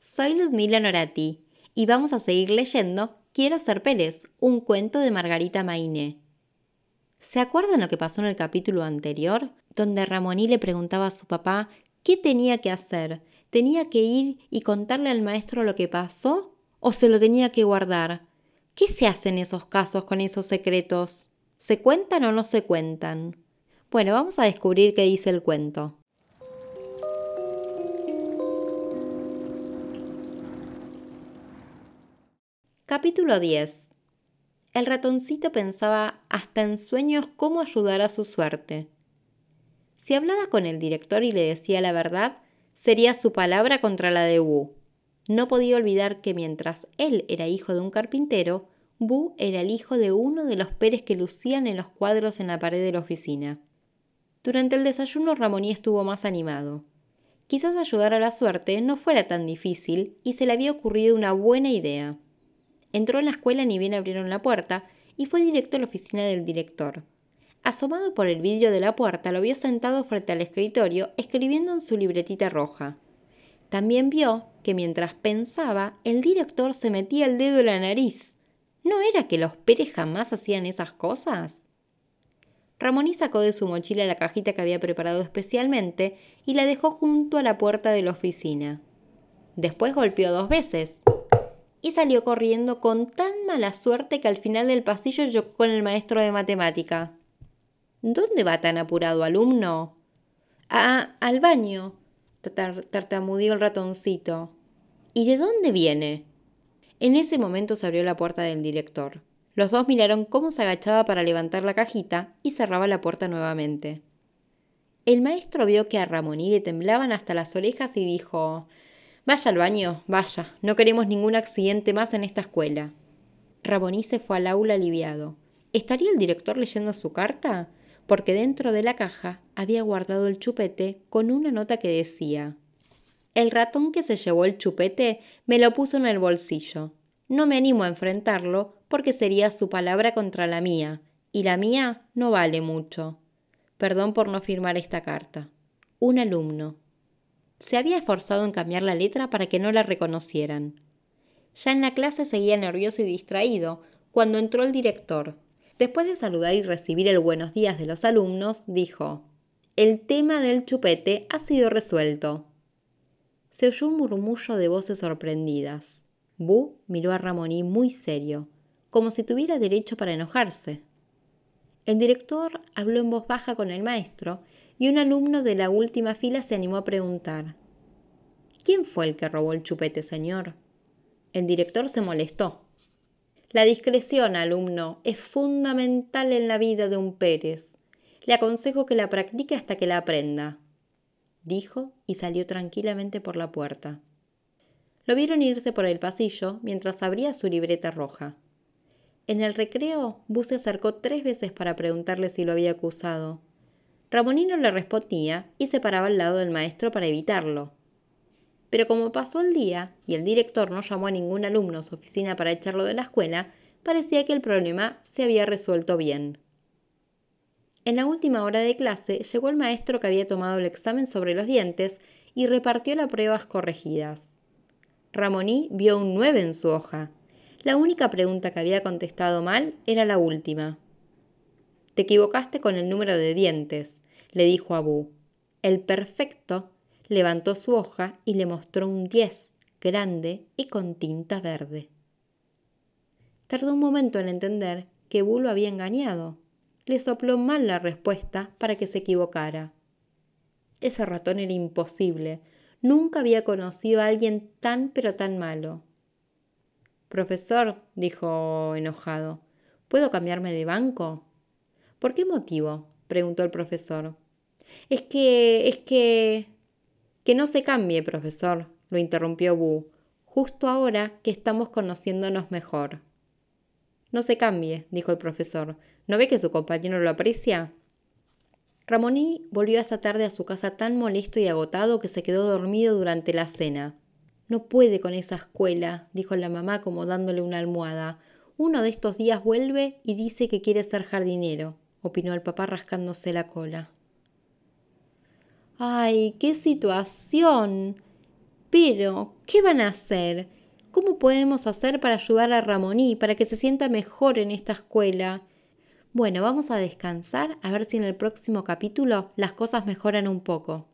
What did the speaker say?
soy Ludmila Norati y vamos a seguir leyendo Quiero ser Pérez, un cuento de Margarita Mainé. ¿Se acuerdan lo que pasó en el capítulo anterior? Donde Ramoní le preguntaba a su papá qué tenía que hacer. ¿Tenía que ir y contarle al maestro lo que pasó? ¿O se lo tenía que guardar? ¿Qué se hace en esos casos con esos secretos? ¿Se cuentan o no se cuentan? Bueno, vamos a descubrir qué dice el cuento. Capítulo 10 El ratoncito pensaba hasta en sueños cómo ayudar a su suerte. Si hablaba con el director y le decía la verdad, sería su palabra contra la de Wu. No podía olvidar que mientras él era hijo de un carpintero, Wu era el hijo de uno de los Pérez que lucían en los cuadros en la pared de la oficina. Durante el desayuno Ramoní estuvo más animado. Quizás ayudar a la suerte no fuera tan difícil y se le había ocurrido una buena idea. Entró en la escuela ni bien abrieron la puerta y fue directo a la oficina del director. Asomado por el vidrio de la puerta, lo vio sentado frente al escritorio escribiendo en su libretita roja. También vio que mientras pensaba, el director se metía el dedo en la nariz. ¿No era que los Pérez jamás hacían esas cosas? Ramoní sacó de su mochila la cajita que había preparado especialmente y la dejó junto a la puerta de la oficina. Después golpeó dos veces, y salió corriendo con tan mala suerte que al final del pasillo chocó con el maestro de matemática. ¿Dónde va tan apurado, alumno? Ah, al baño, tartamudeó el ratoncito. ¿Y de dónde viene? En ese momento se abrió la puerta del director. Los dos miraron cómo se agachaba para levantar la cajita y cerraba la puerta nuevamente. El maestro vio que a Ramoní le temblaban hasta las orejas y dijo Vaya al baño, vaya, no queremos ningún accidente más en esta escuela. Raboní se fue al aula aliviado. ¿Estaría el director leyendo su carta? Porque dentro de la caja había guardado el chupete con una nota que decía El ratón que se llevó el chupete me lo puso en el bolsillo. No me animo a enfrentarlo porque sería su palabra contra la mía, y la mía no vale mucho. Perdón por no firmar esta carta. Un alumno. Se había esforzado en cambiar la letra para que no la reconocieran. Ya en la clase seguía nervioso y distraído cuando entró el director. Después de saludar y recibir el buenos días de los alumnos, dijo, El tema del chupete ha sido resuelto. Se oyó un murmullo de voces sorprendidas. Bu miró a Ramoní muy serio, como si tuviera derecho para enojarse. El director habló en voz baja con el maestro y un alumno de la última fila se animó a preguntar ¿Quién fue el que robó el chupete, señor? El director se molestó. La discreción, alumno, es fundamental en la vida de un Pérez. Le aconsejo que la practique hasta que la aprenda, dijo y salió tranquilamente por la puerta. Lo vieron irse por el pasillo mientras abría su libreta roja. En el recreo, Bus se acercó tres veces para preguntarle si lo había acusado. Ramonino le respondía y se paraba al lado del maestro para evitarlo. Pero como pasó el día y el director no llamó a ningún alumno a su oficina para echarlo de la escuela, parecía que el problema se había resuelto bien. En la última hora de clase llegó el maestro que había tomado el examen sobre los dientes y repartió las pruebas corregidas. Ramoní vio un 9 en su hoja. La única pregunta que había contestado mal era la última. Te equivocaste con el número de dientes, le dijo a Bu. El perfecto levantó su hoja y le mostró un 10 grande y con tinta verde. Tardó un momento en entender que Bu lo había engañado. Le sopló mal la respuesta para que se equivocara. Ese ratón era imposible. Nunca había conocido a alguien tan pero tan malo. Profesor, dijo enojado, ¿puedo cambiarme de banco? ¿Por qué motivo? preguntó el profesor. Es que. es que. Que no se cambie, profesor, lo interrumpió Bu, justo ahora que estamos conociéndonos mejor. No se cambie, dijo el profesor. ¿No ve que su compañero lo aprecia? Ramoní volvió esa tarde a su casa tan molesto y agotado que se quedó dormido durante la cena. No puede con esa escuela, dijo la mamá como dándole una almohada. Uno de estos días vuelve y dice que quiere ser jardinero opinó el papá rascándose la cola. ¡Ay, qué situación! Pero, ¿Qué van a hacer? ¿Cómo podemos hacer para ayudar a Ramoní, para que se sienta mejor en esta escuela? Bueno, vamos a descansar a ver si en el próximo capítulo las cosas mejoran un poco.